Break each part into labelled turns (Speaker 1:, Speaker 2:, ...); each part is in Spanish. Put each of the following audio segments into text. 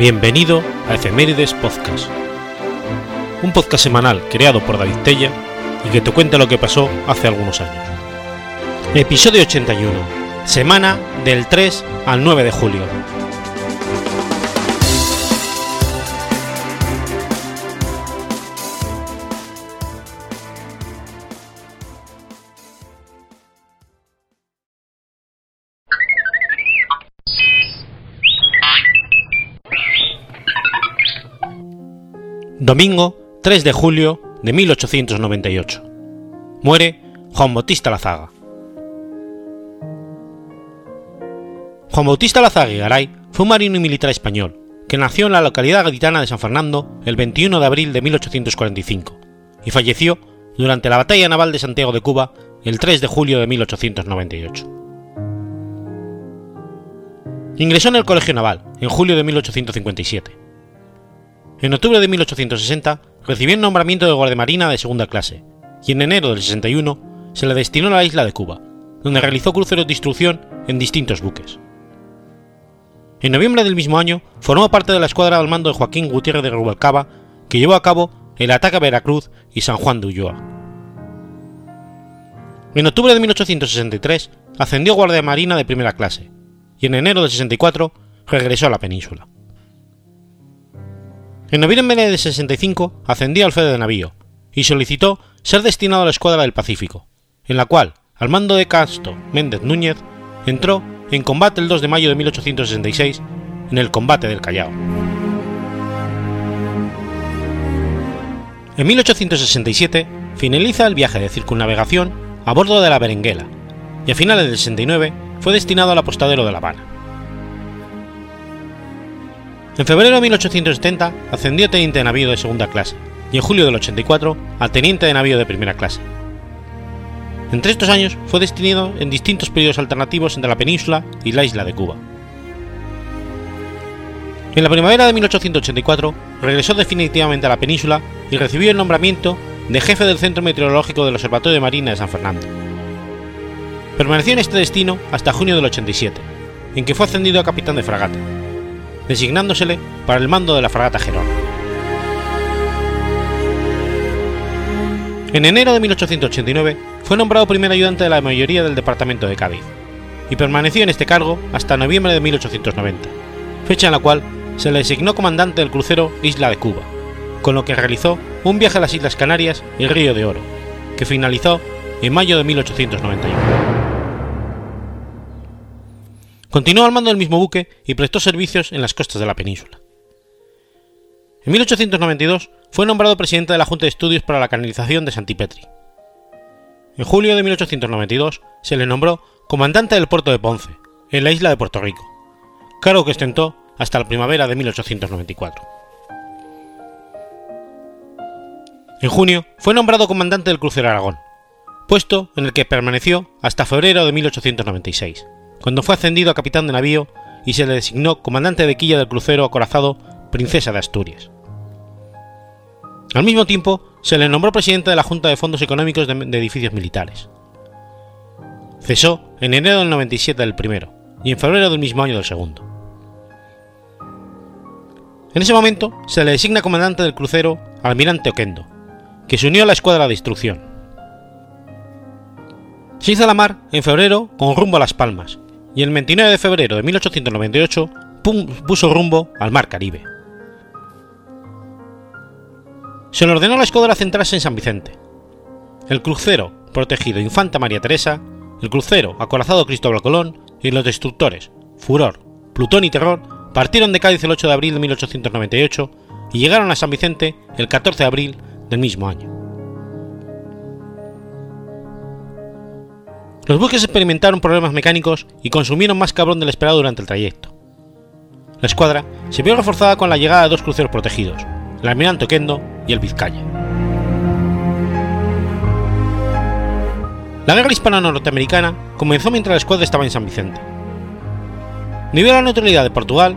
Speaker 1: Bienvenido a Efemérides Podcast, un podcast semanal creado por David Tella y que te cuenta lo que pasó hace algunos años. Episodio 81, semana del 3 al 9 de julio. Domingo 3 de julio de 1898. Muere Juan Bautista Lazaga. Juan Bautista Lazaga y Garay fue un marino y militar español que nació en la localidad gaditana de San Fernando el 21 de abril de 1845 y falleció durante la batalla naval de Santiago de Cuba el 3 de julio de 1898. Ingresó en el Colegio Naval en julio de 1857 en octubre de 1860 recibió el nombramiento de guardiamarina de segunda clase, y en enero del 61 se le destinó a la isla de Cuba, donde realizó cruceros de instrucción en distintos buques. En noviembre del mismo año formó parte de la escuadra al mando de Joaquín Gutiérrez de Rubalcaba, que llevó a cabo el ataque a Veracruz y San Juan de Ulloa. En octubre de 1863 ascendió guardia marina de primera clase, y en enero del 64 regresó a la península. En noviembre de 65 ascendió al fede de navío y solicitó ser destinado a la escuadra del Pacífico, en la cual, al mando de Castro Méndez Núñez, entró en combate el 2 de mayo de 1866 en el combate del Callao. En 1867 finaliza el viaje de circunnavegación a bordo de la Berenguela y a finales del 69 fue destinado al apostadero de La Habana. En febrero de 1870 ascendió a teniente de navío de segunda clase y en julio del 84 a teniente de navío de primera clase. Entre estos años fue destinado en distintos periodos alternativos entre la península y la isla de Cuba. En la primavera de 1884 regresó definitivamente a la península y recibió el nombramiento de jefe del Centro Meteorológico del Observatorio de Marina de San Fernando. Permaneció en este destino hasta junio del 87, en que fue ascendido a capitán de fragata, designándosele para el mando de la fragata Gerona. En enero de 1889 fue nombrado primer ayudante de la mayoría del departamento de Cádiz y permaneció en este cargo hasta noviembre de 1890, fecha en la cual se le designó comandante del crucero Isla de Cuba, con lo que realizó un viaje a las Islas Canarias y el Río de Oro, que finalizó en mayo de 1891. Continuó al mando del mismo buque y prestó servicios en las costas de la península. En 1892 fue nombrado presidente de la Junta de Estudios para la Canalización de Santipetri. En julio de 1892 se le nombró comandante del puerto de Ponce, en la isla de Puerto Rico, cargo que ostentó hasta la primavera de 1894. En junio fue nombrado comandante del crucero Aragón, puesto en el que permaneció hasta febrero de 1896 cuando fue ascendido a capitán de navío y se le designó comandante de quilla del crucero acorazado Princesa de Asturias. Al mismo tiempo, se le nombró presidente de la Junta de Fondos Económicos de, Edificios Militares. Cesó en enero del 97 del primero y en febrero del mismo año del segundo. En ese momento se le designa comandante del crucero Almirante Oquendo, que se unió a la escuadra de instrucción. Se hizo la mar en febrero con rumbo a Las Palmas y el 29 de febrero de 1898 puso rumbo al Mar Caribe. Se le ordenó a la escuadra centrarse en San Vicente. El crucero protegido Infanta María Teresa, el crucero acorazado Cristóbal Colón y los destructores Furor, Plutón y Terror partieron de Cádiz el 8 de abril de 1898 y llegaron a San Vicente el 14 de abril del mismo año. Los buques experimentaron problemas mecánicos y consumieron más cabrón del esperado durante el trayecto. La escuadra se vio reforzada con la llegada de dos cruceros protegidos, el Almirante Oquendo y el Vizcaya. La guerra hispano-norteamericana comenzó mientras la escuadra estaba en San Vicente. Debido a la neutralidad de Portugal,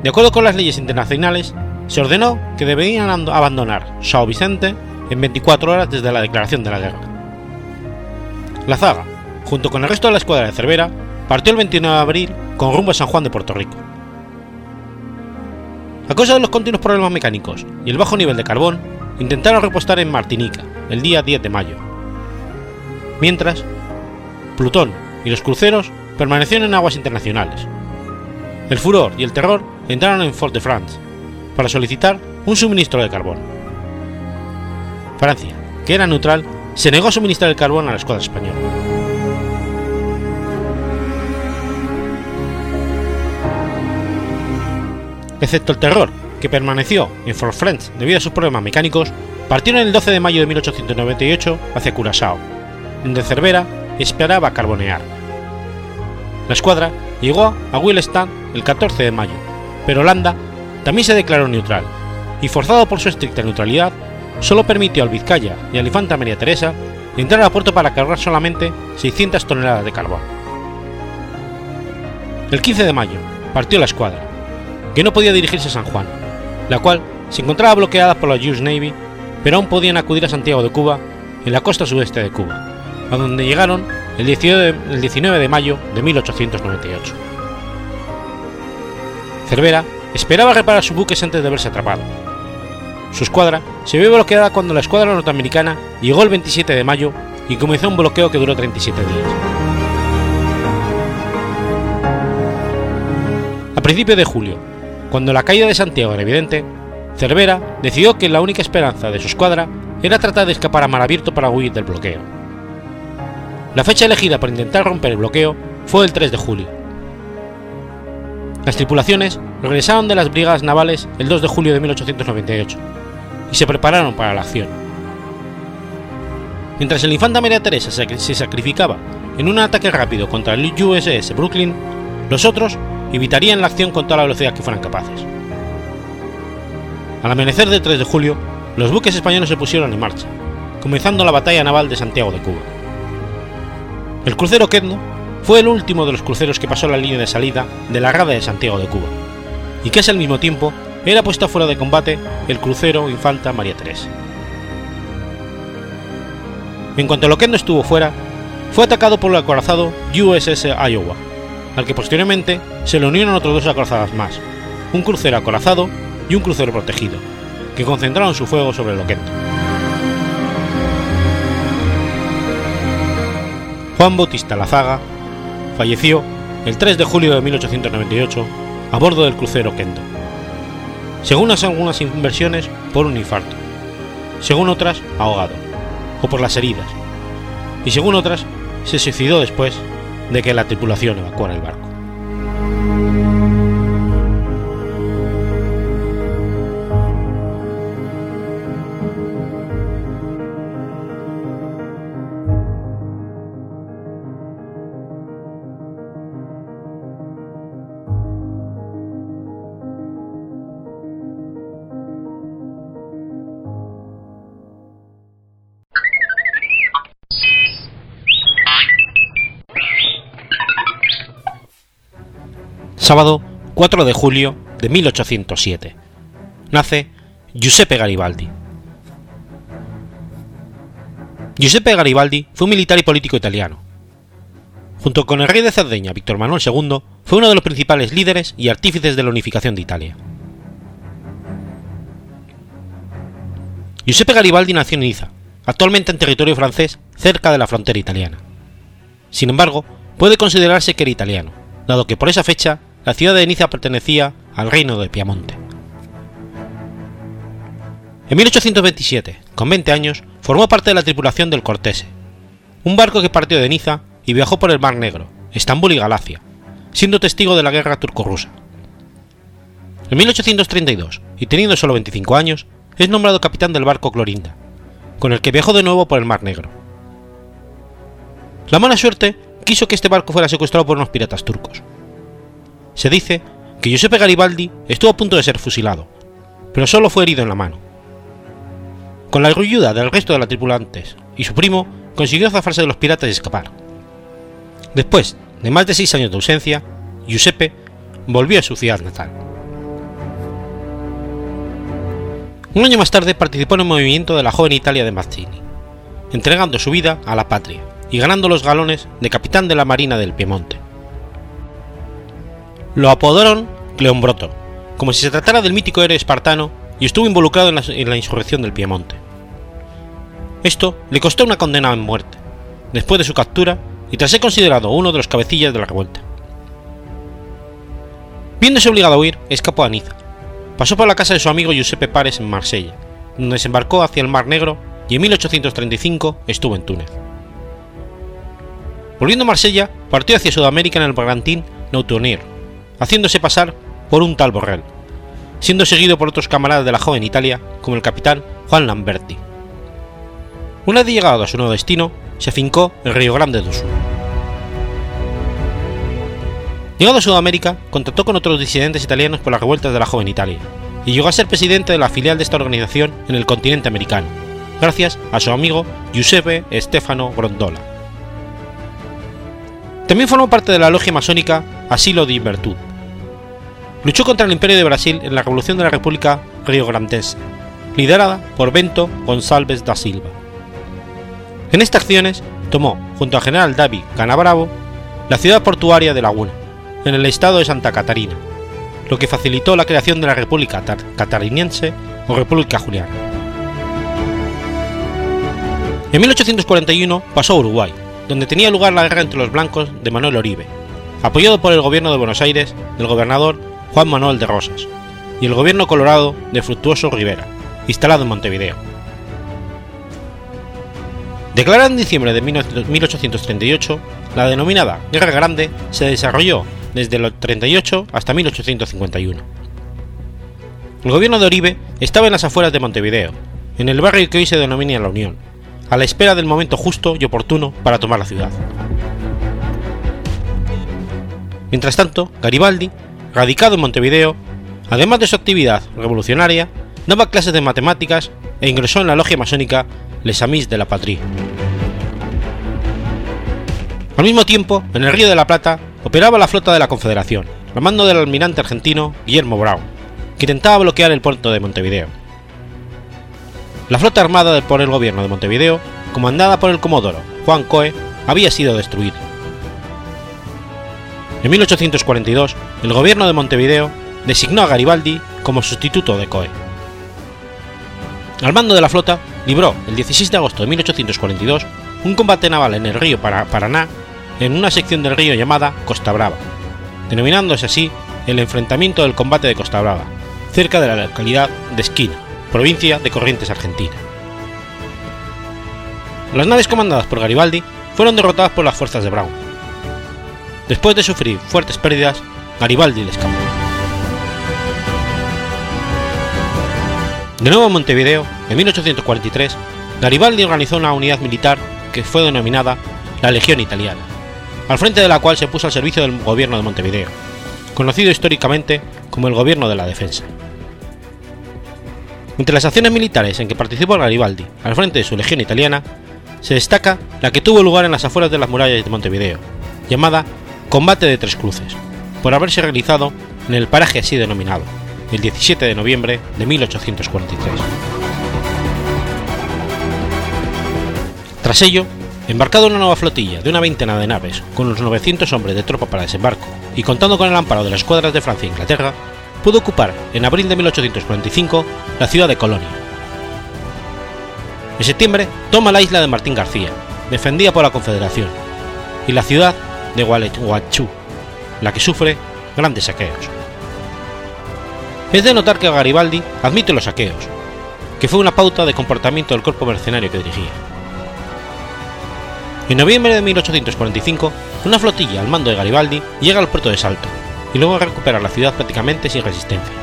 Speaker 1: de acuerdo con las leyes internacionales, se ordenó que debían abandonar Sao Vicente en 24 horas desde la declaración de la guerra. La zaga, junto con el resto de la escuadra de Cervera, partió el 29 de abril con rumbo a San Juan de Puerto Rico. A causa de los continuos problemas mecánicos y el bajo nivel de carbón, intentaron repostar en Martinica el día 10 de mayo. Mientras, Plutón y los cruceros permanecieron en aguas internacionales. El furor y el terror entraron en Fort-de-France para solicitar un suministro de carbón. Francia, que era neutral, se negó a suministrar el carbón a la escuadra española. Excepto el terror, que permaneció en Fort France debido a sus problemas mecánicos, partieron el 12 de mayo de 1898 hacia Curaçao, donde Cervera esperaba carbonear. La escuadra llegó a Willemstad el 14 de mayo, pero Holanda también se declaró neutral y, forzado por su estricta neutralidad, solo permitió al Vizcaya y al Infanta María Teresa entrar a puerto para cargar solamente 600 toneladas de carbón. El 15 de mayo partió la escuadra, que no podía dirigirse a San Juan, la cual se encontraba bloqueada por la US Navy, pero aún podían acudir a Santiago de Cuba, en la costa sudeste de Cuba, a donde llegaron el 19 de mayo de 1898. Cervera esperaba reparar sus buques antes de verse atrapado. Su escuadra se vio bloqueada cuando la escuadra norteamericana llegó el 27 de mayo y comenzó un bloqueo que duró 37 días. A principios de julio, cuando la caída de Santiago era evidente, Cervera decidió que la única esperanza de su escuadra era tratar de escapar a mar abierto para huir del bloqueo. La fecha elegida para intentar romper el bloqueo fue el 3 de julio. Las tripulaciones regresaron de las brigadas navales el 2 de julio de 1898 y se prepararon para la acción. Mientras el infanta María Teresa se sacrificaba en un ataque rápido contra el USS Brooklyn, los otros evitarían la acción con toda la velocidad que fueran capaces. Al amanecer del 3 de julio, los buques españoles se pusieron en marcha, comenzando la batalla naval de Santiago de Cuba. El crucero Quedno fue el último de los cruceros que pasó la línea de salida de la rada de Santiago de Cuba, y casi al mismo tiempo era puesto fuera de combate el crucero Infanta María Teresa. En cuanto el Oquendo estuvo fuera, fue atacado por el acorazado USS Iowa, al que posteriormente se le unieron otros dos acorazadas más, un crucero acorazado y un crucero protegido, que concentraron su fuego sobre el Oquendo. Juan Bautista Lazaga falleció el 3 de julio de 1898 a bordo del crucero Kendo. Según algunas inversiones, por un infarto, según otras, ahogado, o por las heridas, y según otras, se suicidó después de que la tripulación evacuara el barco. Sábado 4 de julio de 1807. Nace Giuseppe Garibaldi. Giuseppe Garibaldi fue un militar y político italiano. Junto con el rey de Cerdeña, Víctor Manuel II, fue uno de los principales líderes y artífices de la unificación de Italia. Giuseppe Garibaldi nació en Niza, actualmente en territorio francés cerca de la frontera italiana. Sin embargo, puede considerarse que era italiano, dado que por esa fecha la ciudad de Niza pertenecía al reino de Piamonte. En 1827, con 20 años, formó parte de la tripulación del Cortese, un barco que partió de Niza y viajó por el Mar Negro, Estambul y Galacia, siendo testigo de la guerra turco-rusa. En 1832, y teniendo solo 25 años, es nombrado capitán del barco Clorinda, con el que viajó de nuevo por el Mar Negro. La mala suerte quiso que este barco fuera secuestrado por unos piratas turcos, se dice que Giuseppe Garibaldi estuvo a punto de ser fusilado, pero solo fue herido en la mano. Con la ayuda del resto de los tripulantes y su primo, consiguió zafarse de los piratas y escapar. Después de más de seis años de ausencia, Giuseppe volvió a su ciudad natal. Un año más tarde participó en el movimiento de la joven Italia de Mazzini, entregando su vida a la patria y ganando los galones de capitán de la Marina del Piemonte. Lo apodaron Cleombroto, como si se tratara del mítico héroe espartano y estuvo involucrado en la, insurrección del Piemonte. Esto le costó una condena en muerte, después de su captura y tras ser considerado uno de los cabecillas de la revuelta. Viéndose obligado a huir, escapó a Niza. Pasó por la casa de su amigo Giuseppe Pares en Marsella, donde desembarcó hacia el Mar Negro y en 1835 estuvo en Túnez. Volviendo a Marsella, partió hacia Sudamérica en el bergantín Nautonier, haciéndose pasar por un tal Borrell, siendo seguido por otros camaradas de la joven Italia, como el capitán Juan Lamberti. Una vez llegado a su nuevo destino, se afincó en Río Grande do Sul. Llegado a Sudamérica, contactó con otros disidentes italianos por las revueltas de la joven Italia, y llegó a ser presidente de la filial de esta organización en el continente americano, gracias a su amigo Giuseppe Stefano Grondola. También formó parte de la logia masónica Asilo di Virtud. Luchó contra el Imperio de Brasil en la Revolución de la República Rio-Grandense, liderada por Bento Gonçalves da Silva. En estas acciones tomó, junto al general David Canabravo, la ciudad portuaria de Laguna, en el estado de Santa Catarina, lo que facilitó la creación de la República Catarinense o República Juliana. En 1841 pasó a Uruguay, donde tenía lugar la guerra entre los blancos de Manuel Oribe, apoyado por el gobierno de Buenos Aires del gobernador Juan Manuel de Rosas, y el gobierno colorado de Fructuoso Rivera, instalado en Montevideo. Declarada en diciembre de 1838, la denominada Guerra Grande se desarrolló desde el 38 hasta 1851. El gobierno de Oribe estaba en las afueras de Montevideo, en el barrio que hoy se denomina La Unión, a la espera del momento justo y oportuno para tomar la ciudad. Mientras tanto, Garibaldi, radicado en Montevideo, además de su actividad revolucionaria, daba clases de matemáticas e ingresó en la logia masónica Les Amis de la Patrie. Al mismo tiempo, en el Río de la Plata operaba la flota de la Confederación, al mando del almirante argentino Guillermo Brown, que intentaba bloquear el puerto de Montevideo. La flota armada por el gobierno de Montevideo, comandada por el comodoro Juan Coe, había sido destruida. En 1842, el gobierno de Montevideo designó a Garibaldi como sustituto de Coe. Al mando de la flota, libró el 16 de agosto de 1842 un combate naval en el río Paraná en una sección del río llamada Costa Brava, denominándose así el enfrentamiento del combate de Costa Brava, cerca de la localidad de Esquina, provincia de Corrientes, Argentina. Las naves comandadas por Garibaldi fueron derrotadas por las fuerzas de Brown. Después de sufrir fuertes pérdidas, Garibaldi le escapó. De nuevo en Montevideo, en 1843, Garibaldi organizó una unidad militar que fue denominada la Legión Italiana, al frente de la cual se puso al servicio del gobierno de Montevideo, conocido históricamente como el Gobierno de la Defensa. Entre las acciones militares en que participó Garibaldi al frente de su legión italiana, se destaca la que tuvo lugar en las afueras de las murallas de Montevideo, llamada Combate de Tres Cruces, por haberse realizado en el paraje así denominado, el 17 de noviembre de 1843. Tras ello, embarcado en una nueva flotilla de una veintena de naves con los 900 hombres de tropa para desembarco y contando con el amparo de las escuadras de Francia e Inglaterra, pudo ocupar en abril de 1845 la ciudad de Colonia. En septiembre toma la isla de Martín García, defendida por la Confederación, y la ciudad de Gualeguaychú, la que sufre grandes saqueos. Es de notar que Garibaldi admite los saqueos, que fue una pauta de comportamiento del cuerpo mercenario que dirigía. En noviembre de 1845, una flotilla al mando de Garibaldi llega al puerto de Salto y luego recupera la ciudad prácticamente sin resistencia.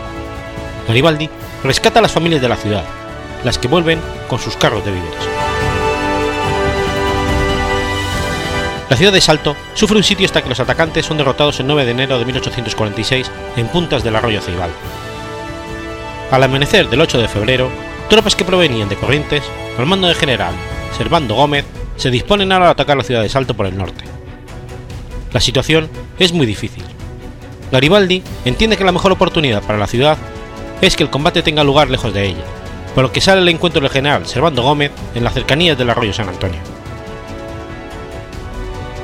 Speaker 1: Garibaldi rescata a las familias de la ciudad, las que vuelven con sus carros de víveres. La ciudad de Salto sufre un sitio hasta que los atacantes son derrotados el 9 de enero de 1846 en puntas del arroyo Ceibal. Al amanecer del 8 de febrero, tropas que provenían de Corrientes, al mando del general Servando Gómez, se disponen ahora a atacar la ciudad de Salto por el norte. La situación es muy difícil. Garibaldi entiende que la mejor oportunidad para la ciudad es que el combate tenga lugar lejos de ella, por lo que sale el encuentro del general Servando Gómez en las cercanías del arroyo San Antonio.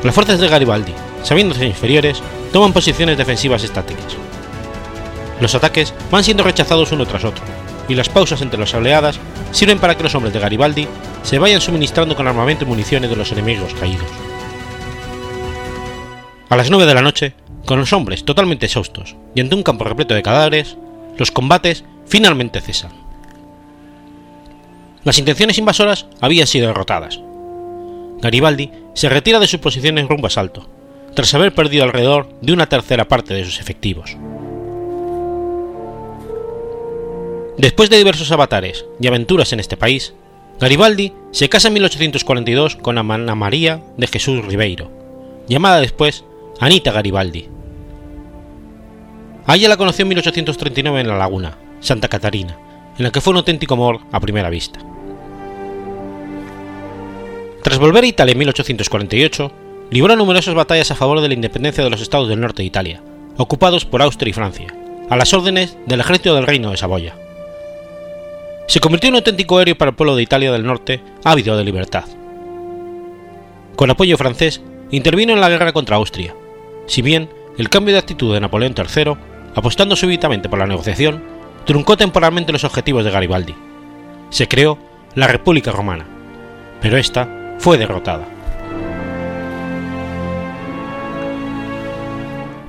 Speaker 1: Las fuerzas de Garibaldi, sabiéndose inferiores, toman posiciones defensivas estáticas. Los ataques van siendo rechazados uno tras otro, y las pausas entre las oleadas sirven para que los hombres de Garibaldi se vayan suministrando con armamento y municiones de los enemigos caídos. A las 9 de la noche, con los hombres totalmente exhaustos y ante un campo repleto de cadáveres, los combates finalmente cesan. Las intenciones invasoras habían sido derrotadas. Garibaldi se retira de sus posiciones rumbo a Salto, tras haber perdido alrededor de una tercera parte de sus efectivos. Después de diversos avatares y aventuras en este país, Garibaldi se casa en 1842 con Ana María de Jesús Ribeiro, llamada después Anita Garibaldi. Ella la conoció en 1839 en La Laguna, Santa Catarina, en la que fue un auténtico amor a primera vista. Tras volver a Italia en 1848, libró numerosas batallas a favor de la independencia de los estados del norte de Italia, ocupados por Austria y Francia, a las órdenes del ejército del Reino de Saboya se convirtió en un auténtico héroe para el pueblo de Italia del Norte ávido de libertad. Con apoyo francés, intervino en la guerra contra Austria, si bien el cambio de actitud de Napoleón III, apostando súbitamente por la negociación, truncó temporalmente los objetivos de Garibaldi. Se creó la República Romana, pero esta fue derrotada.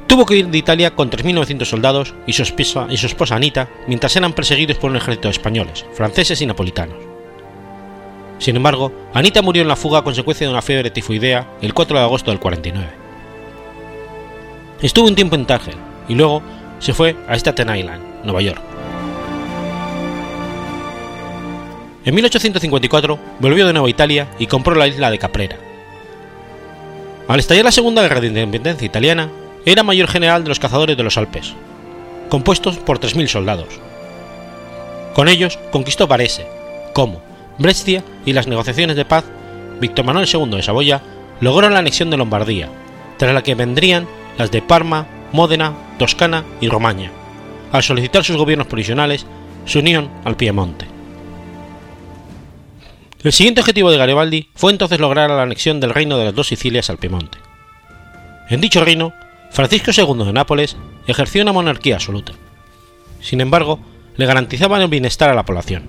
Speaker 1: Tuvo que ir de Italia con 3.900 soldados y su, esposa, y su esposa Anita mientras eran perseguidos por un ejército de españoles, franceses y napolitanos. Sin embargo, Anita murió en la fuga a consecuencia de una fiebre tifoidea el 4 de agosto del 49. Estuvo un tiempo en Tánger y luego se fue a Staten Island, Nueva York. En 1854 volvió de nuevo a Italia y compró la isla de Caprera. Al estallar la Segunda Guerra de Independencia Italiana, era mayor general de los cazadores de los Alpes, compuestos por 3.000 soldados. Con ellos conquistó Varese, Como, Brescia y las negociaciones de paz, Víctor Manuel II de Saboya logró la anexión de Lombardía, tras la que vendrían las de Parma, Módena, Toscana y Romaña, al solicitar sus gobiernos provisionales su unión al Piemonte. El siguiente objetivo de Garibaldi fue entonces lograr la anexión del reino de las dos Sicilias al Piemonte. En dicho reino Francisco II de Nápoles ejerció una monarquía absoluta. Sin embargo, le garantizaban el bienestar a la población.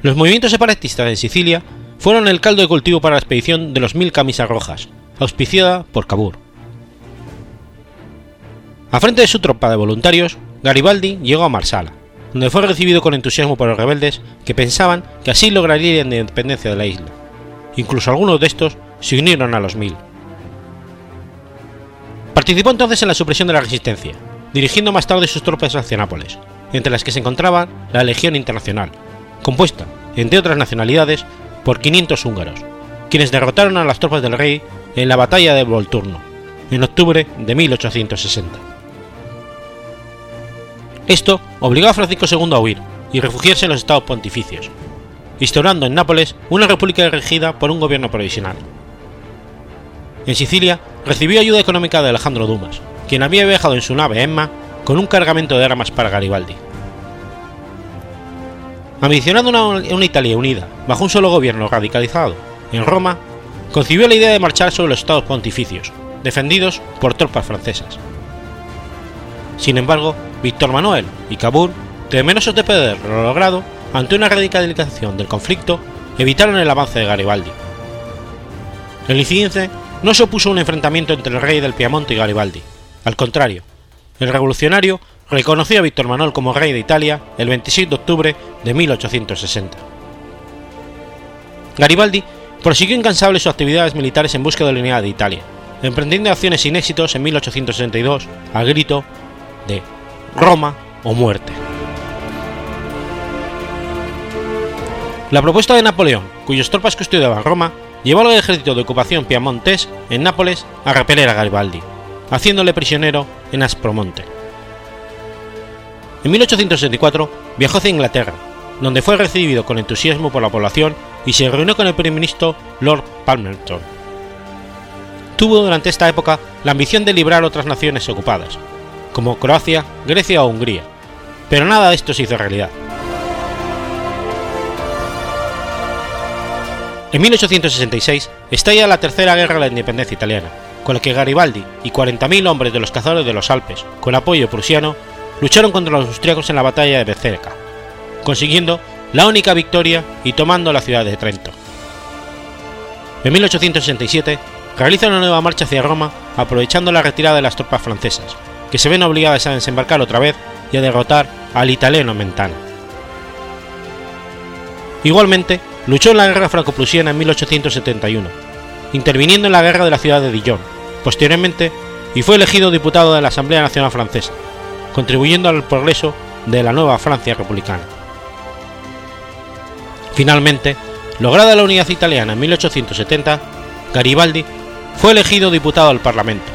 Speaker 1: Los movimientos separatistas en Sicilia fueron el caldo de cultivo para la expedición de los Mil Camisas Rojas, auspiciada por Cabur. A frente de su tropa de voluntarios, Garibaldi llegó a Marsala, donde fue recibido con entusiasmo por los rebeldes que pensaban que así lograrían la independencia de la isla. Incluso algunos de estos se unieron a los Mil. Participó entonces en la supresión de la resistencia, dirigiendo más tarde sus tropas hacia Nápoles, entre las que se encontraba la Legión Internacional, compuesta, entre otras nacionalidades, por 500 húngaros, quienes derrotaron a las tropas del rey en la batalla de Volturno, en octubre de 1860. Esto obligó a Francisco II a huir y refugiarse en los estados pontificios, instaurando en Nápoles una república regida por un gobierno provisional. En Sicilia recibió ayuda económica de Alejandro Dumas, quien había viajado en su nave Emma con un cargamento de armas para Garibaldi. Ambicionando una, una Italia unida bajo un solo gobierno radicalizado en Roma, concibió la idea de marchar sobre los estados pontificios, defendidos por tropas francesas. Sin embargo, Víctor Manuel y Cabur, temerosos de perder lo logrado ante una radicalización del conflicto, evitaron el avance de Garibaldi. El incidente no se opuso a un enfrentamiento entre el rey del Piamonte y Garibaldi. Al contrario, el revolucionario reconoció a Víctor Manuel como rey de Italia el 26 de octubre de 1860. Garibaldi prosiguió incansable sus actividades militares en busca de la unidad de Italia, emprendiendo acciones sin éxitos en 1862 al grito de Roma o muerte. La propuesta de Napoleón, cuyas tropas custodiaban Roma, llevó al ejército de ocupación piamontés en Nápoles a repeler a Garibaldi, haciéndole prisionero en Aspromonte. En 1864 viajó hacia Inglaterra, donde fue recibido con entusiasmo por la población y se reunió con el primer ministro Lord Palmerston. Tuvo durante esta época la ambición de librar otras naciones ocupadas, como Croacia, Grecia o Hungría, pero nada de esto se hizo realidad. En 1866 estalla la Tercera Guerra de la Independencia Italiana, con la que Garibaldi y 40.000 hombres de los cazadores de los Alpes, con apoyo prusiano, lucharon contra los austriacos en la batalla de Becerca, consiguiendo la única victoria y tomando la ciudad de Trento. En 1867 realiza una nueva marcha hacia Roma aprovechando la retirada de las tropas francesas, que se ven obligadas a desembarcar otra vez y a derrotar al italiano Mentana. Igualmente, luchó en la guerra franco-prusiana en 1871, interviniendo en la guerra de la ciudad de Dijon, posteriormente, y fue elegido diputado de la Asamblea Nacional Francesa, contribuyendo al progreso de la nueva Francia republicana. Finalmente, lograda la unidad italiana en 1870, Garibaldi fue elegido diputado al Parlamento,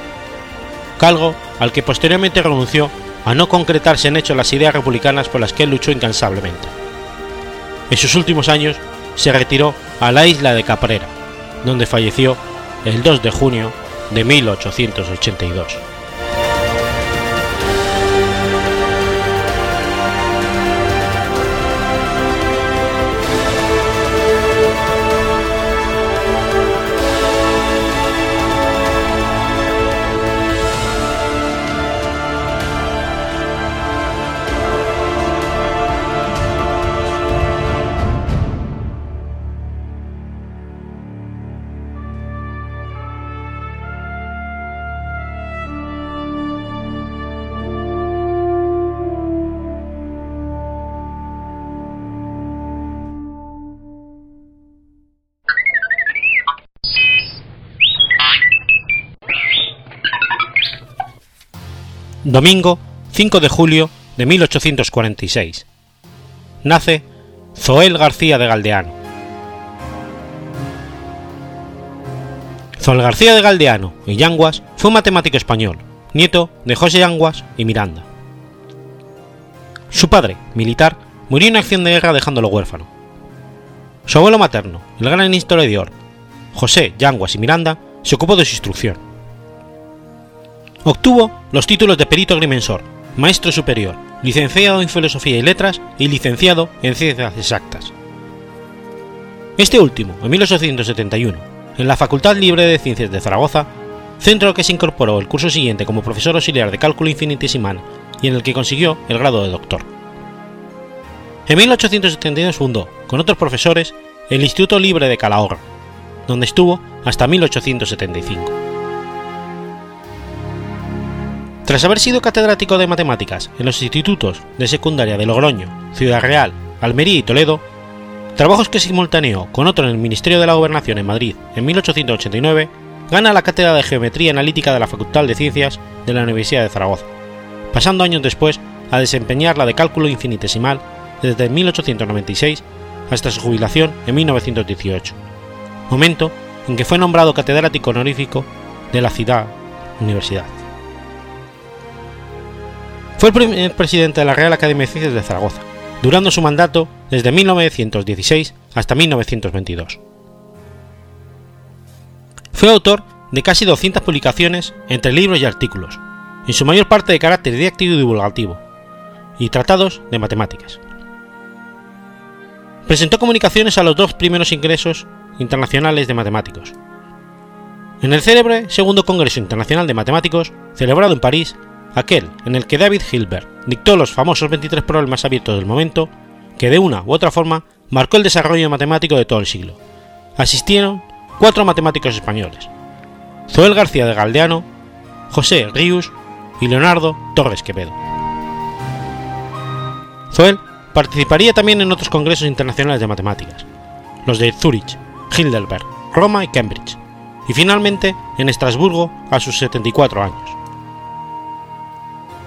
Speaker 1: cargo al que posteriormente renunció a no concretarse en hecho las ideas republicanas por las que luchó incansablemente. En sus últimos años se retiró a la isla de Caprera, donde falleció el 2 de junio de 1882. Domingo 5 de julio de 1846. Nace Zoel García de Galdeano. Zoel García de Galdeano y Yanguas fue un matemático español, nieto de José Yanguas y Miranda. Su padre, militar, murió en acción de guerra dejándolo huérfano. Su abuelo materno, el gran historiador José Yanguas y Miranda, se ocupó de su instrucción Obtuvo los títulos de perito agrimensor, maestro superior, licenciado en Filosofía y Letras y licenciado en Ciencias Exactas. Este último, en 1871, en la Facultad Libre de Ciencias de Zaragoza, centro al que se incorporó el curso siguiente como profesor auxiliar de cálculo infinitesimal y en el que consiguió el grado de doctor. En 1872 fundó, con otros profesores, el Instituto Libre de Calahorra, donde estuvo hasta 1875. Tras haber sido catedrático de matemáticas en los institutos de secundaria de Logroño, Ciudad Real, Almería y Toledo, trabajos que simultaneó con otro en el Ministerio de la Gobernación en Madrid en 1889, gana la cátedra de Geometría Analítica de la Facultad de Ciencias de la Universidad de Zaragoza, pasando años después a desempeñar la de cálculo infinitesimal desde 1896 hasta su jubilación en 1918, momento en que fue nombrado catedrático honorífico de la ciudad universidad. Fue el primer presidente de la Real Academia de Ciencias de Zaragoza, durando su mandato desde 1916 hasta 1922. Fue autor de casi 200 publicaciones entre libros y artículos, en su mayor parte de carácter didáctico y divulgativo, y tratados de matemáticas. Presentó comunicaciones a los dos primeros ingresos internacionales de matemáticos. En el célebre Segundo Congreso Internacional de Matemáticos, celebrado en París aquel en el que David Hilbert dictó los famosos 23 problemas abiertos del momento, que de una u otra forma marcó el desarrollo matemático de todo el siglo. Asistieron cuatro matemáticos españoles, Zoel García de Galdeano, José Ríos y Leonardo Torres Quevedo. Zoel participaría también en otros congresos internacionales de matemáticas, los de Zurich, Heidelberg, Roma y Cambridge, y finalmente en Estrasburgo a sus 74 años.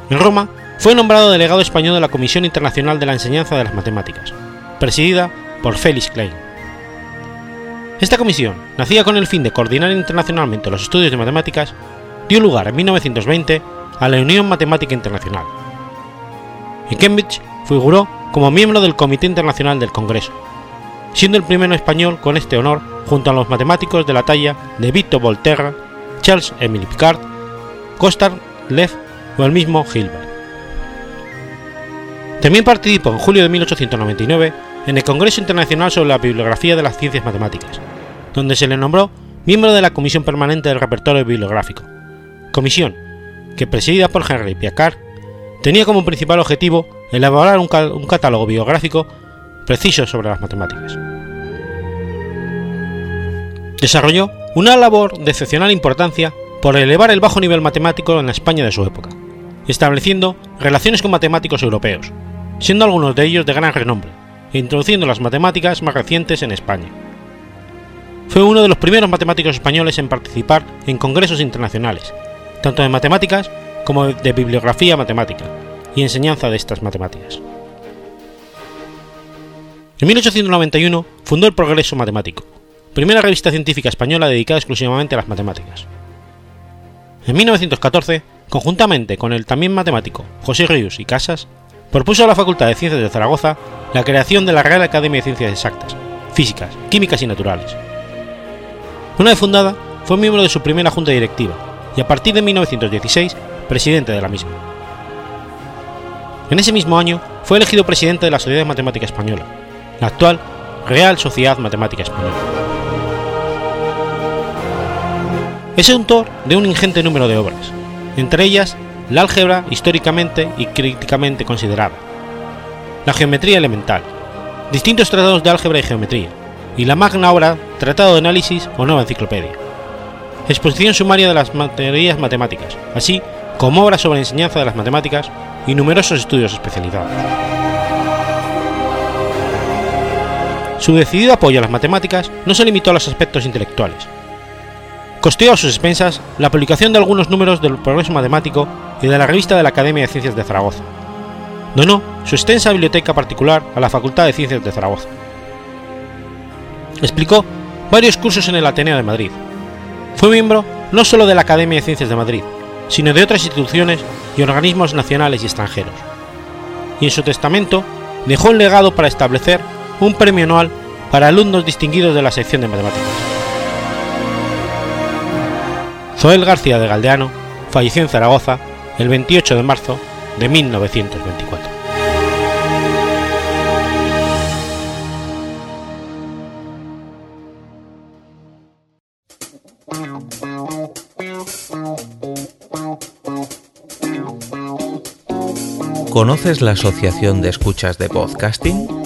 Speaker 1: En Roma fue nombrado delegado español de la Comisión Internacional de la Enseñanza de las Matemáticas, presidida por Félix Klein. Esta comisión, nacida con el fin de coordinar internacionalmente los estudios de matemáticas, dio lugar en 1920 a la Unión Matemática Internacional. En Cambridge figuró como miembro del Comité Internacional del Congreso, siendo el primero español con este honor junto a los matemáticos de la talla de Victor Volterra, Charles Emile Picard, Costar Lev o el mismo Hilbert. También participó en julio de 1899 en el Congreso Internacional sobre la Bibliografía de las Ciencias Matemáticas, donde se le nombró miembro de la Comisión Permanente del Repertorio Bibliográfico, comisión que, presidida por Henry Piacard, tenía como principal objetivo elaborar un, un catálogo biográfico preciso sobre las matemáticas. Desarrolló una labor de excepcional importancia por elevar el bajo nivel matemático en la España de su época, estableciendo relaciones con matemáticos europeos, siendo algunos de ellos de gran renombre, e introduciendo las matemáticas más recientes en España. Fue uno de los primeros matemáticos españoles en participar en congresos internacionales, tanto de matemáticas como de bibliografía matemática y enseñanza de estas matemáticas. En 1891 fundó el Progreso Matemático, primera revista científica española dedicada exclusivamente a las matemáticas. En 1914, conjuntamente con el también matemático José Ríos y Casas, propuso a la Facultad de Ciencias de Zaragoza la creación de la Real Academia de Ciencias Exactas, Físicas, Químicas y Naturales. Una vez fundada, fue miembro de su primera junta directiva y a partir de 1916 presidente de la misma. En ese mismo año fue elegido presidente de la Sociedad Matemática Española, la actual Real Sociedad Matemática Española. Es autor de un ingente número de obras, entre ellas la álgebra históricamente y críticamente considerada, la geometría elemental, distintos tratados de álgebra y geometría, y la magna obra Tratado de Análisis o Nueva Enciclopedia. Exposición sumaria de las materias matemáticas, así como obras sobre enseñanza de las matemáticas y numerosos estudios especializados. Su decidido apoyo a las matemáticas no se limitó a los aspectos intelectuales. Costeó a sus expensas la publicación de algunos números del Progreso Matemático y de la revista de la Academia de Ciencias de Zaragoza. Donó su extensa biblioteca particular a la Facultad de Ciencias de Zaragoza. Explicó varios cursos en el Ateneo de Madrid. Fue miembro no solo de la Academia de Ciencias de Madrid, sino de otras instituciones y organismos nacionales y extranjeros. Y en su testamento dejó un legado para establecer un premio anual para alumnos distinguidos de la sección de matemáticas. Zoel García de Galdeano falleció en Zaragoza el 28 de marzo de 1924.
Speaker 2: ¿Conoces la Asociación de Escuchas de Podcasting?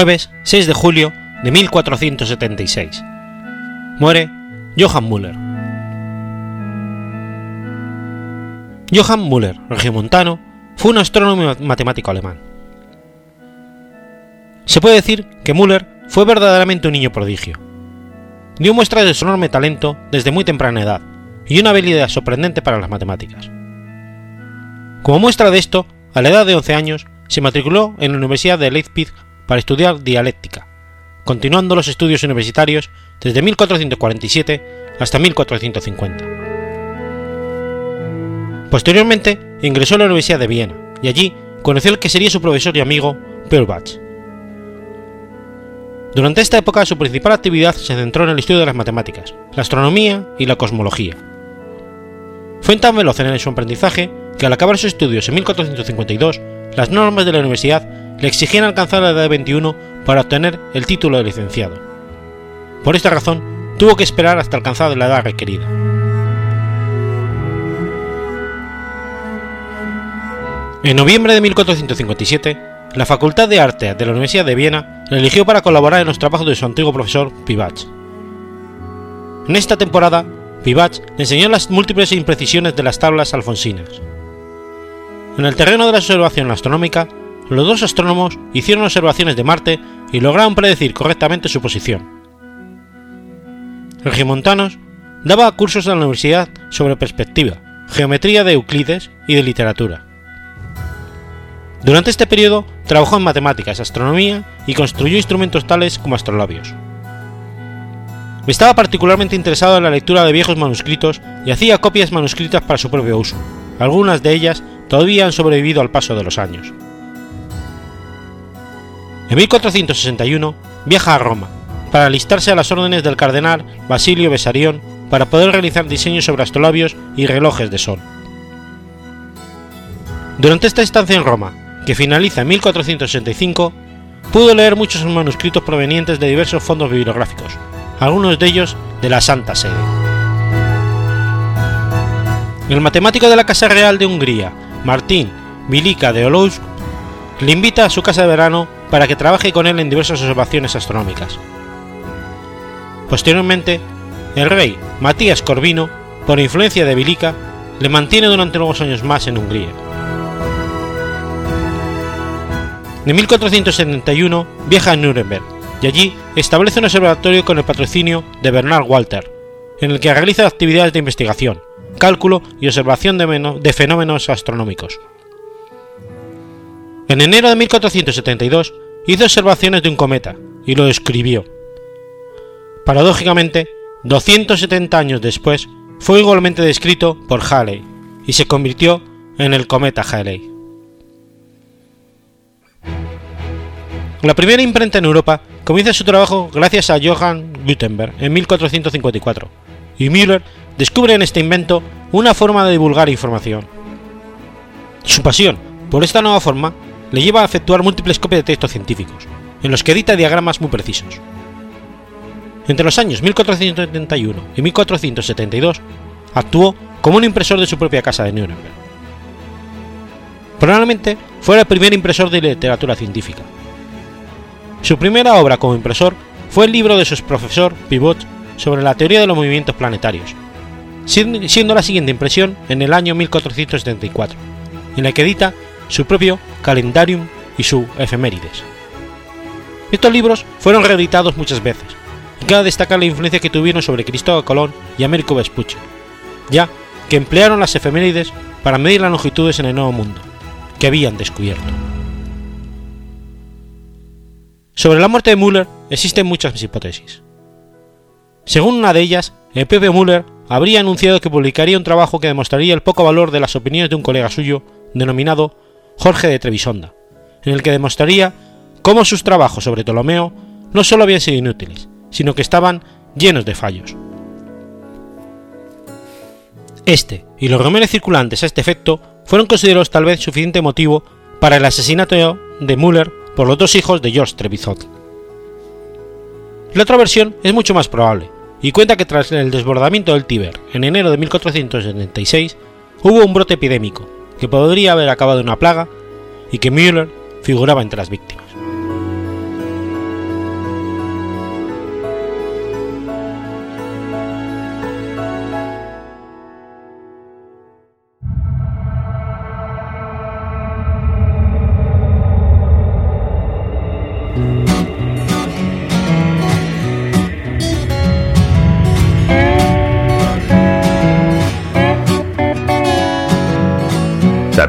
Speaker 1: Jueves 6 de julio de 1476. Muere Johann Müller. Johann Müller, regiomontano, fue un astrónomo y matemático alemán. Se puede decir que Müller fue verdaderamente un niño prodigio. Dio muestras de su enorme talento desde muy temprana edad y una habilidad sorprendente para las matemáticas. Como muestra de esto, a la edad de 11 años, se matriculó en la Universidad de Leipzig para estudiar dialéctica, continuando los estudios universitarios desde 1447 hasta 1450. Posteriormente ingresó a la Universidad de Viena y allí conoció al que sería su profesor y amigo Bach. Durante esta época su principal actividad se centró en el estudio de las matemáticas, la astronomía y la cosmología. Fue tan veloz en su aprendizaje que al acabar sus estudios en 1452, las normas de la universidad le exigían alcanzar la edad de 21 para obtener el título de licenciado. Por esta razón, tuvo que esperar hasta alcanzar la edad requerida. En noviembre de 1457, la Facultad de Arte de la Universidad de Viena le eligió para colaborar en los trabajos de su antiguo profesor Pivach. En esta temporada, Pivach le enseñó las múltiples imprecisiones de las tablas alfonsinas. En el terreno de la observación astronómica, los dos astrónomos hicieron observaciones de Marte y lograron predecir correctamente su posición. Regimontanos daba cursos en la universidad sobre perspectiva, geometría de Euclides y de literatura. Durante este periodo trabajó en matemáticas, astronomía y construyó instrumentos tales como astrolabios. Estaba particularmente interesado en la lectura de viejos manuscritos y hacía copias manuscritas para su propio uso. Algunas de ellas todavía han sobrevivido al paso de los años. En 1461 viaja a Roma para alistarse a las órdenes del cardenal Basilio Besarión para poder realizar diseños sobre astrolabios y relojes de sol. Durante esta estancia en Roma, que finaliza en 1465, pudo leer muchos manuscritos provenientes de diversos fondos bibliográficos, algunos de ellos de la Santa Sede. El matemático de la Casa Real de Hungría, Martín Milica de Olousk, le invita a su casa de verano para que trabaje con él en diversas observaciones astronómicas. Posteriormente, el rey Matías Corvino, por influencia de Milica, le mantiene durante unos años más en Hungría. En 1471 viaja a Nuremberg y allí establece un observatorio con el patrocinio de Bernard Walter, en el que realiza actividades de investigación, cálculo y observación de, fenómenos astronómicos. En enero de 1472 hizo observaciones de un cometa y lo escribió. Paradójicamente, 270 años después, fue igualmente descrito por Halley y se convirtió en el cometa Halley. La primera imprenta en Europa comienza su trabajo gracias a Johann Gutenberg en 1454, y Müller descubre en este invento una forma de divulgar información. Su pasión por esta nueva forma le lleva a efectuar múltiples copias de textos científicos, en los que edita diagramas muy precisos. Entre los años 1471 y 1472 actuó como un impresor de su propia casa de Nuremberg. Probablemente fuera el primer impresor de literatura científica, su primera obra como impresor fue el libro de su profesor Pivot sobre la teoría de los movimientos planetarios, siendo la siguiente impresión en el año 1474, en la que edita su propio Calendarium y su Efemérides. Estos libros fueron reeditados muchas veces, y cabe destacar la influencia que tuvieron sobre Cristóbal Colón y Américo Vespucci, ya que emplearon las efemérides para medir las longitudes en el Nuevo Mundo, que habían descubierto. Sobre la muerte de Müller existen muchas hipótesis. Según una de ellas, el propio Müller habría anunciado que publicaría un trabajo que demostraría el poco valor de las opiniones de un colega suyo denominado Jorge de Trevisonda, en el que demostraría cómo sus trabajos sobre Ptolomeo no solo habían sido inútiles, sino que estaban llenos de fallos. Este y los rumores circulantes a este efecto fueron considerados tal vez suficiente motivo para el asesinato de Müller por los dos hijos de George Trevizot. La otra versión es mucho más probable, y cuenta que tras el desbordamiento del Tíber en enero de 1476 hubo un brote epidémico que podría haber acabado una plaga y que Müller figuraba entre las víctimas.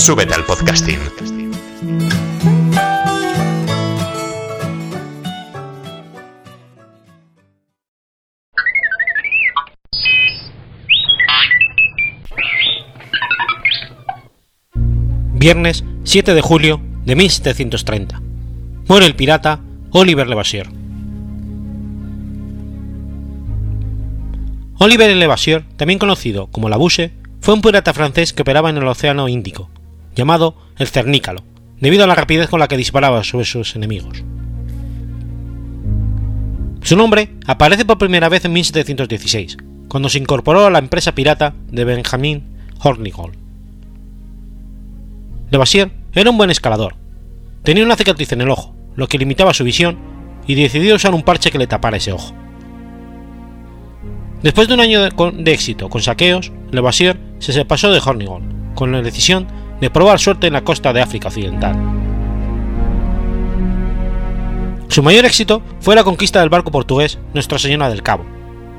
Speaker 3: Súbete al podcasting.
Speaker 1: Viernes 7 de julio de 1730. Muere el pirata Oliver Levasseur. Oliver Levasseur, también conocido como la Bouche, fue un pirata francés que operaba en el Océano Índico, llamado el Cernícalo, debido a la rapidez con la que disparaba sobre sus enemigos. Su nombre aparece por primera vez en 1716, cuando se incorporó a la empresa pirata de Benjamin Hornigold. Levasseur era un buen escalador. Tenía una cicatriz en el ojo, lo que limitaba su visión, y decidió usar un parche que le tapara ese ojo. Después de un año de, éxito con saqueos, Levasseur se sepasó de Hornigold, con la decisión de probar suerte en la costa de África Occidental. Su mayor éxito fue la conquista del barco portugués Nuestra Señora del Cabo,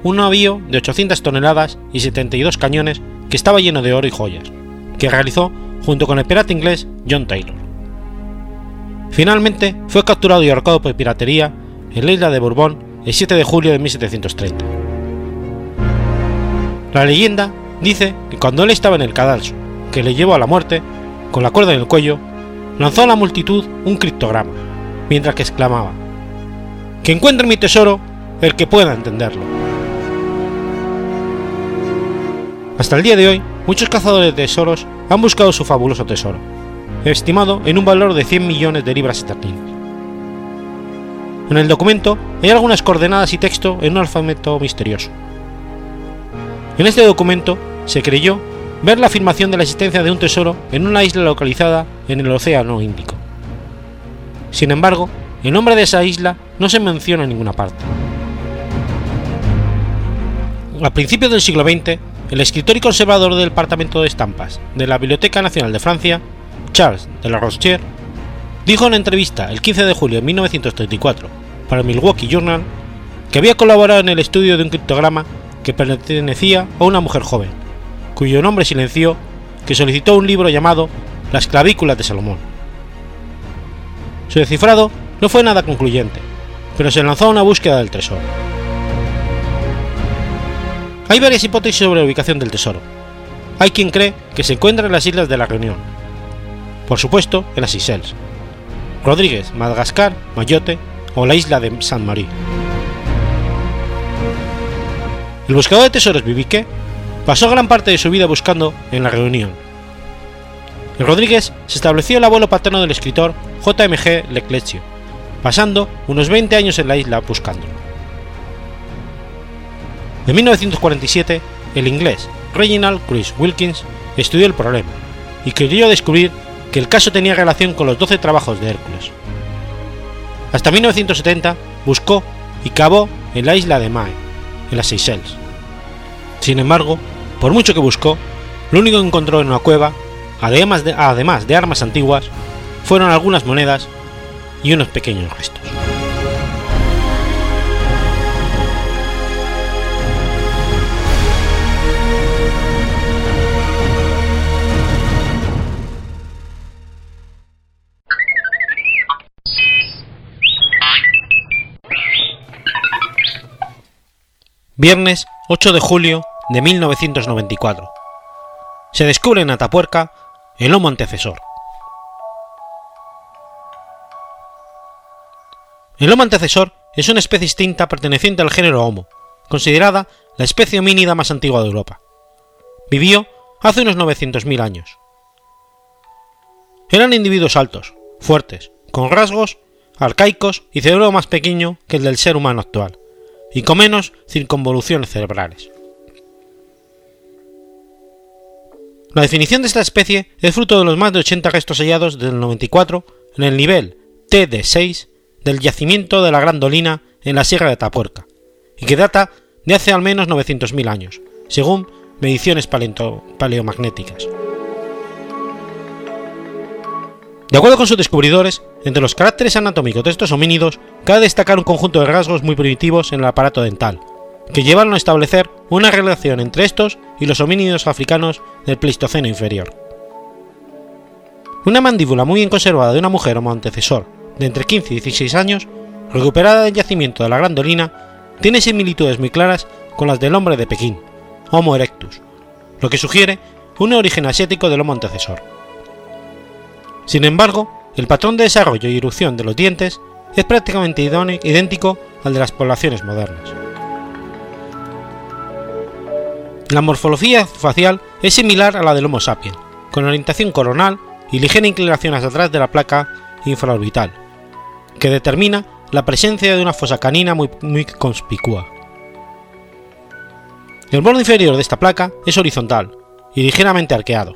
Speaker 1: un navío de 800 toneladas y 72 cañones que estaba lleno de oro y joyas, que realizó junto con el pirata inglés John Taylor. Finalmente fue capturado y ahorcado por piratería en la isla de Bourbon el 7 de julio de 1730. La leyenda dice que cuando él estaba en el cadalso, que le llevó a la muerte, con la cuerda en el cuello, lanzó a la multitud un criptograma, mientras que exclamaba: Que encuentre mi tesoro el que pueda entenderlo. Hasta el día de hoy, muchos cazadores de tesoros han buscado su fabuloso tesoro, estimado en un valor de 100 millones de libras esterlinas. En el documento hay algunas coordenadas y texto en un alfabeto misterioso. En este documento se creyó ver la afirmación de la existencia de un tesoro en una isla localizada en el Océano Índico. Sin embargo, el nombre de esa isla no se menciona en ninguna parte. A principios del siglo XX, el escritor y conservador del Departamento de Estampas de la Biblioteca Nacional de Francia, Charles de la Rochère, dijo en una entrevista el 15 de julio de 1934 para el Milwaukee Journal que había colaborado en el estudio de un criptograma que pertenecía a una mujer joven, cuyo nombre silenció, que solicitó un libro llamado Las clavículas de Salomón. Su descifrado no fue nada concluyente, pero se lanzó a una búsqueda del tesoro. Hay varias hipótesis sobre la ubicación del tesoro. Hay quien cree que se encuentra en las islas de la Reunión, por supuesto en las Seychelles, Rodríguez, Madagascar, Mayotte o la isla de San Marí. El buscador de tesoros Vivique pasó gran parte de su vida buscando en la Reunión. En Rodríguez se estableció el abuelo paterno del escritor J.M.G. Leclerc, pasando unos 20 años en la isla buscándolo. En 1947, el inglés Reginald Chris Wilkins estudió el problema y creyó descubrir que el caso tenía relación con los 12 trabajos de Hércules. Hasta 1970 buscó y cavó en la isla de Mae, en las Seychelles. Sin embargo, por mucho que buscó, lo único que encontró en una cueva, además de, armas antiguas, fueron algunas monedas y unos pequeños restos. Viernes 8 de julio de 1994. Se descubre en Atapuerca el Homo antecesor. El Homo antecesor es una especie extinta perteneciente al género Homo, considerada la especie homínida más antigua de Europa. Vivió hace unos 900.000 años. Eran individuos altos, fuertes, con rasgos arcaicos y cerebro más pequeño que el del ser humano actual y con menos circunvoluciones cerebrales. La definición de esta especie es fruto de los más de 80 restos hallados desde el 94 en el nivel TD6 del yacimiento de la Gran Dolina en la Sierra de Tapuerca, y que data de hace al menos 900.000 años, según mediciones paleomagnéticas. De acuerdo con sus descubridores, entre los caracteres anatómicos de estos homínidos cabe destacar un conjunto de rasgos muy primitivos en el aparato dental, que llevaron a establecer una relación entre estos y los homínidos africanos del Pleistoceno inferior. Una mandíbula muy bien conservada de una mujer homo antecesor de entre 15 y 16 años, recuperada del yacimiento de la Gran Dolina, tiene similitudes muy claras con las del hombre de Pekín, Homo erectus, lo que sugiere un origen asiático del Homo antecesor. Sin embargo, el patrón de desarrollo y erupción de los dientes es prácticamente idéntico al de las poblaciones modernas. La morfología facial es similar a la del Homo sapiens, con orientación coronal y ligera inclinación hacia atrás de la placa infraorbital, que determina la presencia de una fosa canina muy, conspicua. El borde inferior de esta placa es horizontal y ligeramente arqueado.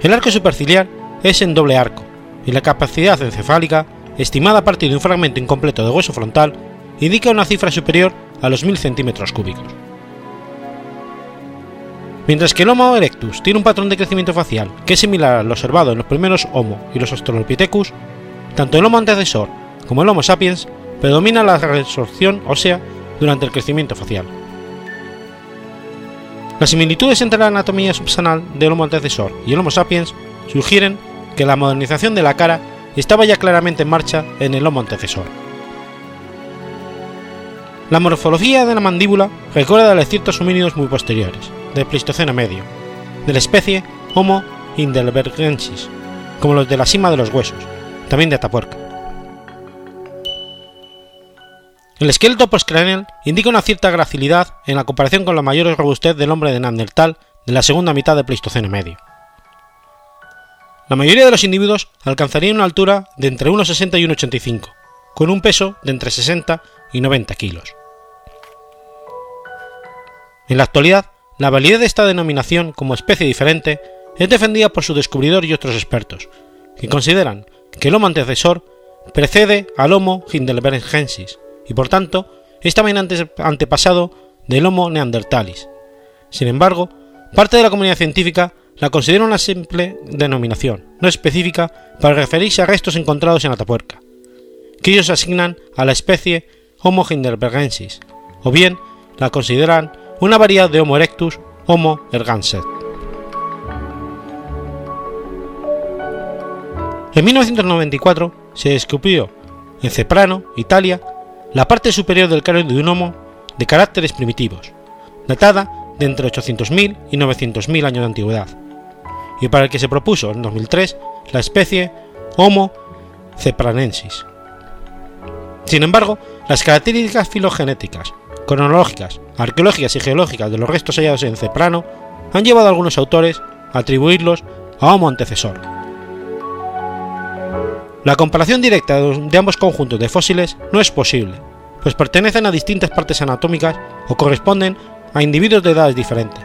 Speaker 1: El arco superciliar es en doble arco y la capacidad encefálica, estimada a partir de un fragmento incompleto de hueso frontal, indica una cifra superior a los 1000 centímetros cúbicos. Mientras que el Homo erectus tiene un patrón de crecimiento facial que es similar al observado en los primeros Homo y los Australopithecus, tanto el Homo antecesor como el Homo sapiens predomina la resorción ósea durante el crecimiento facial. Las similitudes entre la anatomía subsanal del Homo antecesor y el Homo sapiens sugieren que la modernización de la cara estaba ya claramente en marcha en el Homo antecesor. La morfología de la mandíbula recuerda a de ciertos homínidos muy posteriores, del Pleistoceno medio, de la especie Homo heidelbergensis, como los de la cima de los huesos, también de Atapuerca. El esqueleto postcraneal indica una cierta gracilidad en la comparación con la mayor robustez del hombre de Neandertal de la segunda mitad del Pleistoceno medio. La mayoría de los individuos alcanzarían una altura de entre 1,60 y 1,85, con un peso de entre 60 y 90 kilos. En la actualidad, la validez de esta denominación como especie diferente es defendida por su descubridor y otros expertos, que consideran que el Homo antecesor precede al Homo heidelbergensis y por tanto es también antepasado del Homo neanderthalis. Sin embargo, parte de la comunidad científica la considera una simple denominación, no específica, para referirse a restos encontrados en Atapuerca, que ellos asignan a la especie Homo heidelbergensis, o bien la consideran una variedad de Homo erectus, Homo erganset. En 1994 se descubrió en Ceprano, Italia, la parte superior del cráneo de un Homo de caracteres primitivos, datada de entre 800.000 y 900.000 años de antigüedad, y para el que se propuso en 2003 la especie Homo cepranensis. Sin embargo, las características filogenéticas, cronológicas, arqueológicas y geológicas de los restos hallados en Ceprano han llevado a algunos autores a atribuirlos a Homo antecesor. La comparación directa de ambos conjuntos de fósiles no es posible, pues pertenecen a distintas partes anatómicas o corresponden a individuos de edades diferentes.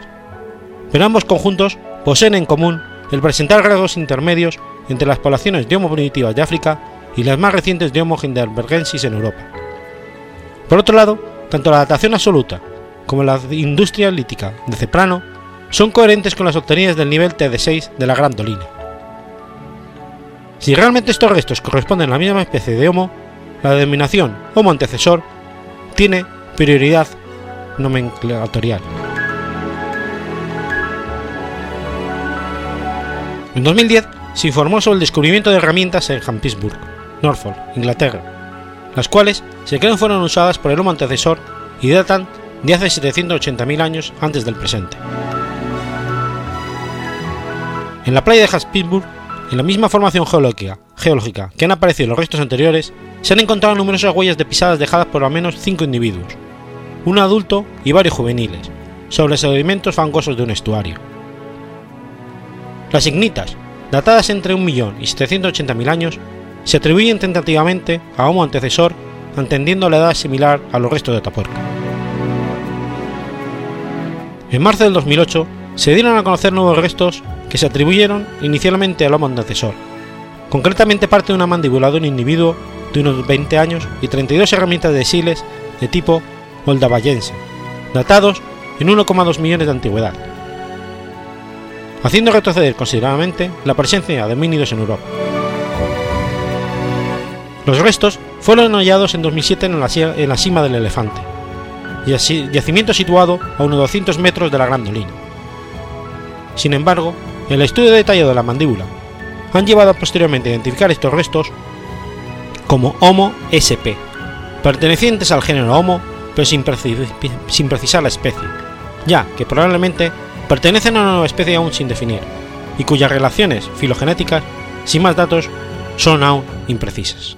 Speaker 1: Pero ambos conjuntos poseen en común el presentar rasgos intermedios entre las poblaciones de Homo primitivas de África y las más recientes de Homo heidelbergensis en Europa. Por otro lado, tanto la datación absoluta como la industria lítica de Ceprano son coherentes con las obtenidas del nivel TD6 de la Gran Dolina. Si realmente estos restos corresponden a la misma especie de Homo, la denominación Homo antecesor tiene prioridad nomenclatorial. En 2010 se informó sobre el descubrimiento de herramientas en Hampisburg, Norfolk, Inglaterra, las cuales se creen fueron usadas por el Homo antecesor y datan de hace 780.000 años antes del presente. En la playa de Hampisburg en la misma formación geológica, que han aparecido en los restos anteriores, se han encontrado numerosas huellas de pisadas dejadas por al menos cinco individuos, un adulto y varios juveniles, sobre sedimentos fangosos de un estuario. Las ignitas, datadas entre 1.000.000 y 780.000 años, se atribuyen tentativamente a Homo antecesor, entendiendo la edad similar a los restos de Atapuerca. En marzo del 2008 se dieron a conocer nuevos restos que se atribuyeron inicialmente al Homo antecesor, concretamente parte de una mandíbula de un individuo de unos 20 años y 32 herramientas de siles de tipo Oldavayense, datados en 1,2 millones de antigüedad, haciendo retroceder considerablemente la presencia de homínidos en Europa. Los restos fueron hallados en 2007 en la, cima del elefante, yacimiento situado a unos 200 metros de la Gran Dolina. Sin embargo, el estudio detallado de la mandíbula han llevado posteriormente a identificar estos restos como Homo sp, pertenecientes al género Homo, pero sin, sin precisar la especie, ya que probablemente pertenecen a una nueva especie aún sin definir, y cuyas relaciones filogenéticas, sin más datos, son aún imprecisas.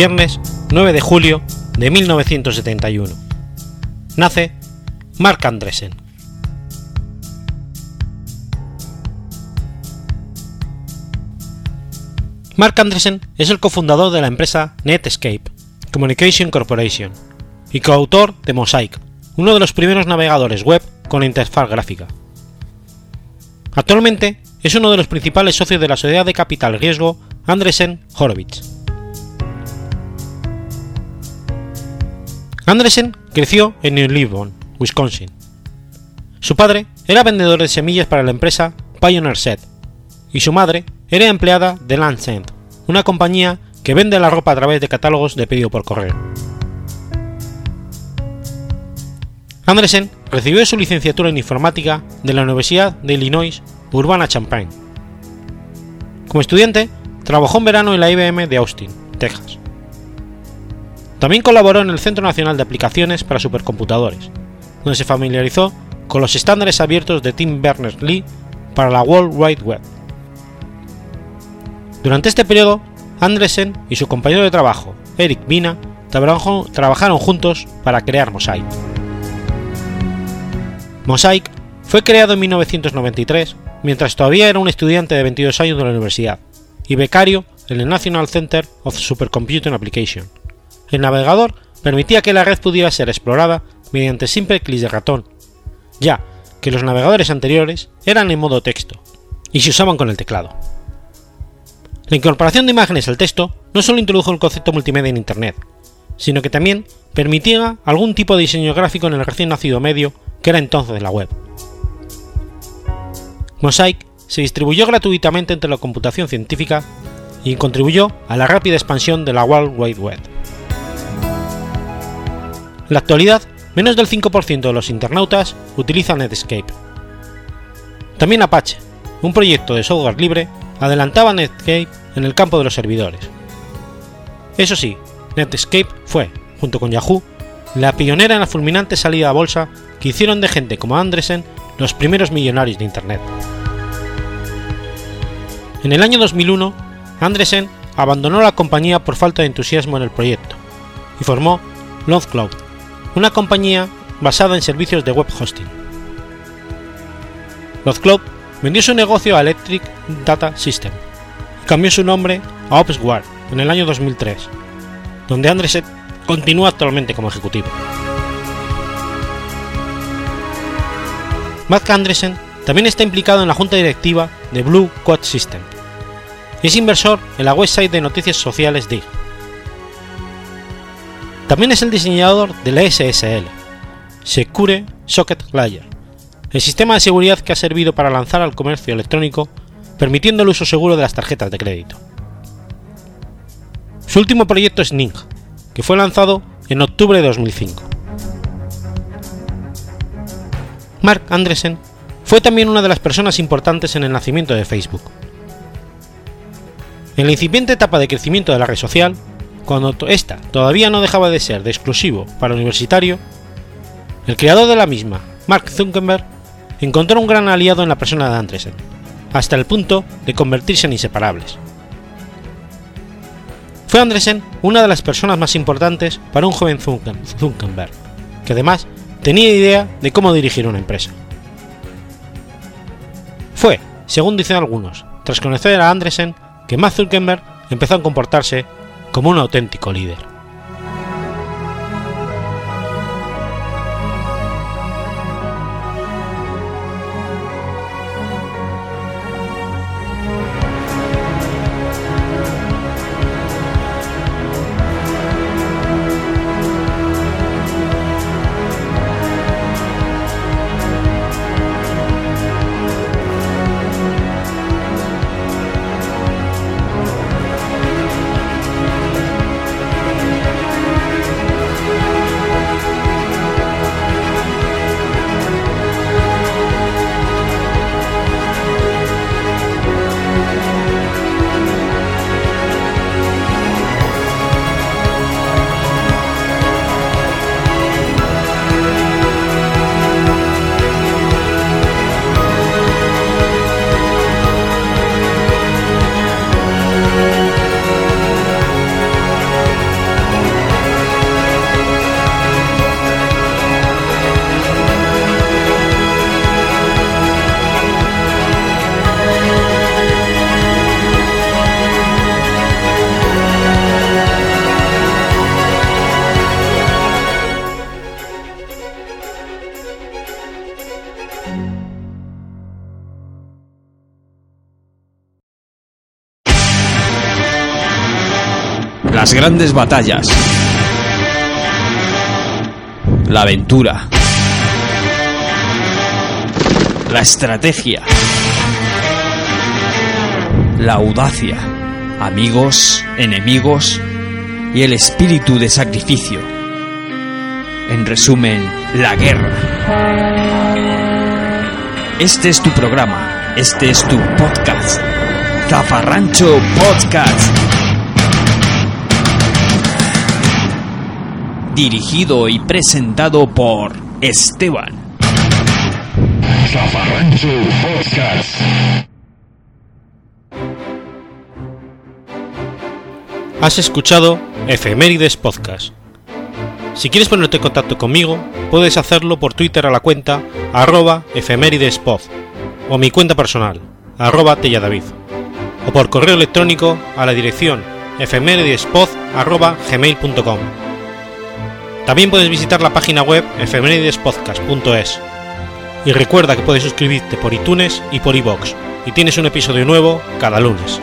Speaker 1: Viernes 9 de julio de 1971. Nace Mark Andresen. Mark Andresen es el cofundador de la empresa Netscape Communication Corporation y coautor de Mosaic, uno de los primeros navegadores web con interfaz gráfica. Actualmente es uno de los principales socios de la sociedad de capital riesgo Andresen Horowitz. Andresen creció en New Lisbon, Wisconsin. Su padre era vendedor de semillas para la empresa Pioneer Set y su madre era empleada de Lancet, una compañía que vende la ropa a través de catálogos de pedido por correo. Andresen recibió su licenciatura en informática de la Universidad de Illinois Urbana-Champaign. Como estudiante, trabajó en verano en la IBM de Austin, Texas. También colaboró en el Centro Nacional de Aplicaciones para Supercomputadores, donde se familiarizó con los estándares abiertos de Tim Berners-Lee para la World Wide Web. Durante este periodo, Andresen y su compañero de trabajo, Eric Bina, trabajaron juntos para crear Mosaic. Mosaic fue creado en 1993 mientras todavía era un estudiante de 22 años de la universidad y becario en el National Center of Supercomputing Application, el navegador permitía que la red pudiera ser explorada mediante simple clic de ratón, ya que los navegadores anteriores eran en modo texto y se usaban con el teclado. La incorporación de imágenes al texto no solo introdujo el concepto multimedia en Internet, sino que también permitía algún tipo de diseño gráfico en el recién nacido medio que era entonces la web. Mosaic se distribuyó gratuitamente entre la computación científica y contribuyó a la rápida expansión de la World Wide Web. En la actualidad, menos del 5% de los internautas utilizan Netscape. También Apache, un proyecto de software libre, adelantaba Netscape en el campo de los servidores. Eso sí, Netscape fue, junto con Yahoo, la pionera en la fulminante salida a bolsa que hicieron de gente como Andresen los primeros millonarios de Internet. En el año 2001, Andresen abandonó la compañía por falta de entusiasmo en el proyecto y formó Cloud una compañía basada en servicios de web hosting. Club vendió su negocio a Electric Data System y cambió su nombre a OpsWare en el año 2003, donde Andreset continúa actualmente como ejecutivo. Matt Andresen también está implicado en la junta directiva de Blue Quad System y es inversor en la website de noticias sociales DIG también es el diseñador de la SSL, Secure Socket Layer, el sistema de seguridad que ha servido para lanzar al comercio electrónico, permitiendo el uso seguro de las tarjetas de crédito. Su último proyecto es Ning, que fue lanzado en octubre de 2005. Mark Andresen fue también una de las personas importantes en el nacimiento de Facebook. En la incipiente etapa de crecimiento de la red social, cuando esta todavía no dejaba de ser de exclusivo para universitario, el creador de la misma, Mark Zuckerberg, encontró un gran aliado en la persona de Andresen, hasta el punto de convertirse en inseparables. Fue Andresen una de las personas más importantes para un joven Zuckerberg, que además tenía idea de cómo dirigir una empresa. Fue, según dicen algunos, tras conocer a Andresen, que Mark Zuckerberg empezó a comportarse como un auténtico líder.
Speaker 4: Grandes batallas. La aventura. La estrategia. La audacia. Amigos, enemigos y el espíritu de sacrificio. En resumen, la guerra. Este es tu programa. Este es tu podcast. Zafarrancho Podcast. Dirigido y presentado por Esteban.
Speaker 1: Has escuchado Efemérides Podcast. Si quieres ponerte en contacto conmigo, puedes hacerlo por Twitter a la cuenta arroba efemeridespod o mi cuenta personal, arroba telladavid, o por correo electrónico a la dirección efemeridespod arroba gmail.com. También puedes visitar la página web efemeridespodcast.es. Y recuerda que puedes suscribirte por iTunes y por iBox, y tienes un episodio nuevo cada lunes.